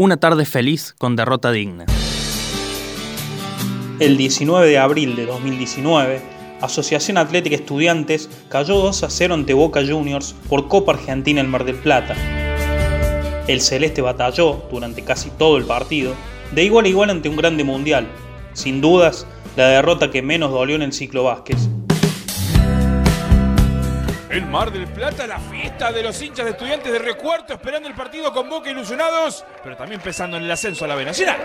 Una tarde feliz con derrota digna. El 19 de abril de 2019, Asociación Atlética Estudiantes cayó 2 a 0 ante Boca Juniors por Copa Argentina en Mar del Plata. El Celeste batalló durante casi todo el partido, de igual a igual ante un grande mundial, sin dudas la derrota que menos dolió en el ciclo Vázquez. En Mar del Plata, la fiesta de los hinchas de estudiantes de recuerdo esperando el partido con Boca ilusionados, pero también pensando en el ascenso a la B Nacional.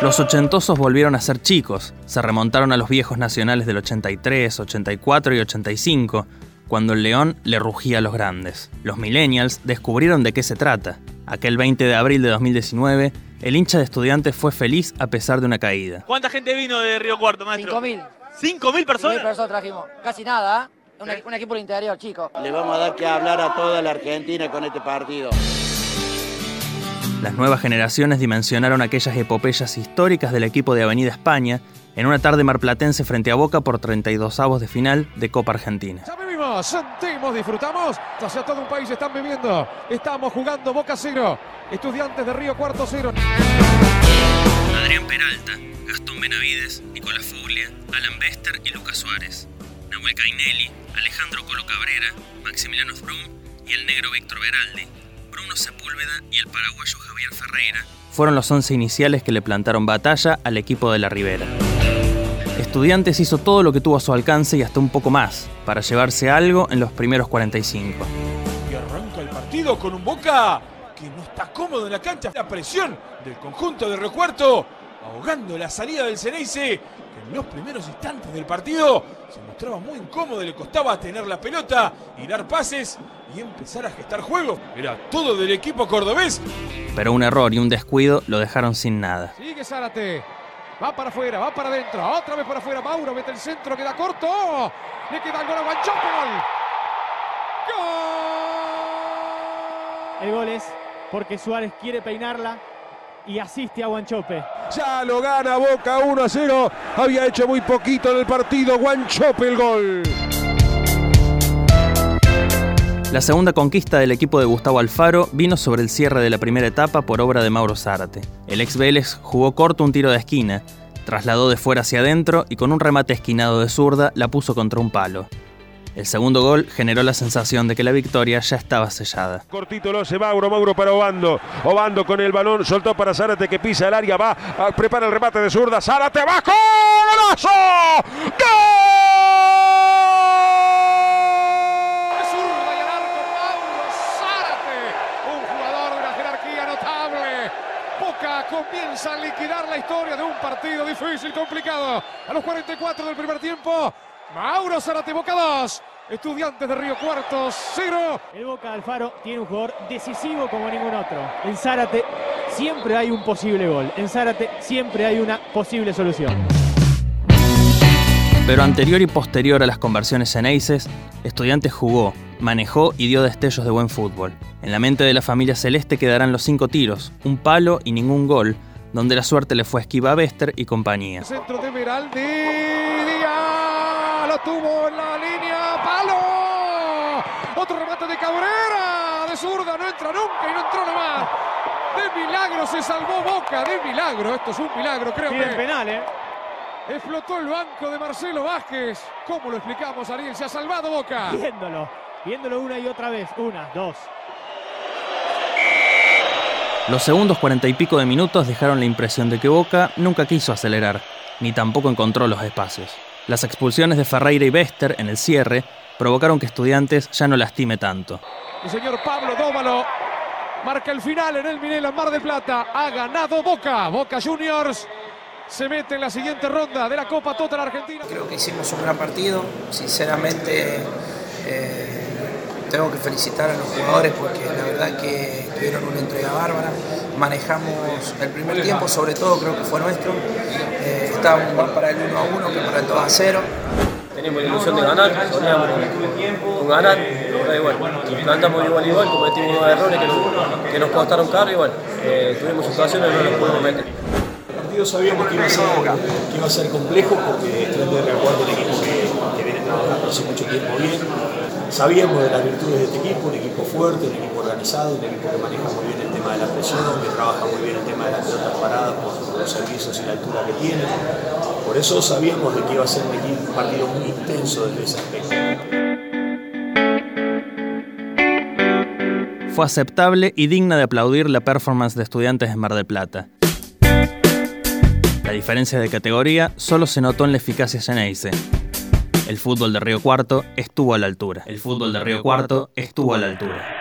Los ochentosos volvieron a ser chicos, se remontaron a los viejos nacionales del 83, 84 y 85, cuando el león le rugía a los grandes. Los millennials descubrieron de qué se trata. Aquel 20 de abril de 2019, el hincha de estudiantes fue feliz a pesar de una caída. ¿Cuánta gente vino de Río Cuarto, maestro? 5.000. ¿5.000 personas? 5.000 personas trajimos. Casi nada, ¿eh? Un, un equipo del interior, chico. Le vamos a dar que hablar a toda la Argentina con este partido. Las nuevas generaciones dimensionaron aquellas epopeyas históricas del equipo de Avenida España en una tarde marplatense frente a Boca por 32 avos de final de Copa Argentina. Ya vivimos, sentimos, disfrutamos. Hacia todo un país están viviendo. Estamos jugando Boca cero. Estudiantes de Río Cuarto cero. Adrián Peralta, Gastón Benavides, Nicolás Foglia, Alan Bester y Lucas Suárez. Nahuel Cainelli, Alejandro Colo Cabrera, Maximiliano Frum y el negro Víctor Beraldi Bruno Sepúlveda y el paraguayo Javier Ferreira fueron los 11 iniciales que le plantaron batalla al equipo de la Ribera. Estudiantes hizo todo lo que tuvo a su alcance y hasta un poco más para llevarse algo en los primeros 45. Y arranca el partido con un Boca que no está cómodo en la cancha. La presión del conjunto de recuerdo ahogando la salida del Ceneice que en los primeros instantes del partido se mostraba muy incómodo, le costaba tener la pelota y dar pases y empezar a gestar juego. Era todo del equipo cordobés. Pero un error y un descuido lo dejaron sin nada. Sigue Zárate. Va para afuera, va para adentro. Otra vez para afuera. Mauro mete el centro, queda corto. Le queda el gol a Guanchope. Gol. El gol es porque Suárez quiere peinarla y asiste a Guanchope. Ya lo gana Boca 1 a 0. Había hecho muy poquito en el partido. Guanchope el gol. La segunda conquista del equipo de Gustavo Alfaro vino sobre el cierre de la primera etapa por obra de Mauro Zárate. El ex Vélez jugó corto un tiro de esquina, trasladó de fuera hacia adentro y con un remate esquinado de zurda la puso contra un palo. El segundo gol generó la sensación de que la victoria ya estaba sellada. Cortito lo hace Mauro, Mauro para Obando. Obando con el balón, soltó para Zárate que pisa el área, va, a, prepara el remate de zurda. Zárate abajo, golazo. ¡Gol! De zurda y al arco Mauro Zárate, un jugador de una jerarquía notable. Boca comienza a liquidar la historia de un partido difícil, complicado. A los 44 del primer tiempo, Mauro Zárate, Boca 2. Estudiantes de Río Cuarto, 0. El Boca Alfaro tiene un jugador decisivo como ningún otro. En Zárate siempre hay un posible gol. En Zárate siempre hay una posible solución. Pero anterior y posterior a las conversiones Ceneices, Estudiantes jugó, manejó y dio destellos de buen fútbol. En la mente de la familia celeste quedarán los cinco tiros, un palo y ningún gol, donde la suerte le fue esquiva a Bester y compañía. Centro de Veraldi. Díaz lo tuvo en la línea. ¡Palo! Otro remate de Cabrera. De zurda. No entra nunca y no entró nomás. De milagro se salvó Boca. De milagro. Esto es un milagro, creo Tiene que. el penal, ¿eh? Explotó el banco de Marcelo Vázquez. ¿Cómo lo explicamos, Ariel? Se ha salvado Boca. Viéndolo. Viéndolo una y otra vez. Una, dos. Los segundos cuarenta y pico de minutos dejaron la impresión de que Boca nunca quiso acelerar, ni tampoco encontró los espacios. Las expulsiones de Ferreira y Bester en el cierre provocaron que Estudiantes ya no lastime tanto. El señor Pablo Dóvalo marca el final en el Minela Mar de Plata. Ha ganado Boca. Boca Juniors se mete en la siguiente ronda de la Copa Total Argentina. Creo que hicimos un gran partido. Sinceramente, eh, tengo que felicitar a los jugadores porque la verdad que tuvieron una entrega bárbara. Manejamos el primer tiempo, sobre todo creo que fue nuestro. Eh, estábamos más para el 1 a 1 que para el 2 a 0. Teníamos la ilusión de ganar, soñamos con ganar, pero igual, plantamos igual igual, cometimos unos errores que nos, que nos costaron caro y bueno, eh, tuvimos situaciones y no nos pudimos meter. El partido sabíamos que iba a ser, que iba a ser complejo porque Estudiantes de Recuerdo un equipo que, que viene trabajando hace mucho tiempo bien. Sabíamos de las virtudes de este equipo, un equipo fuerte, un equipo organizado, un equipo que maneja muy bien el tema de la presión, que trabaja muy bien el tema de las pelotas paradas por los servicios y la altura que tiene. Por eso sabíamos de que iba a ser un, partido muy intenso desde ese aspecto. Fue aceptable y digna de aplaudir la performance de estudiantes de Mar del Plata. La diferencia de categoría solo se notó en la eficacia Geneise. El fútbol de Río Cuarto estuvo a la altura. El fútbol de Río Cuarto estuvo a la altura.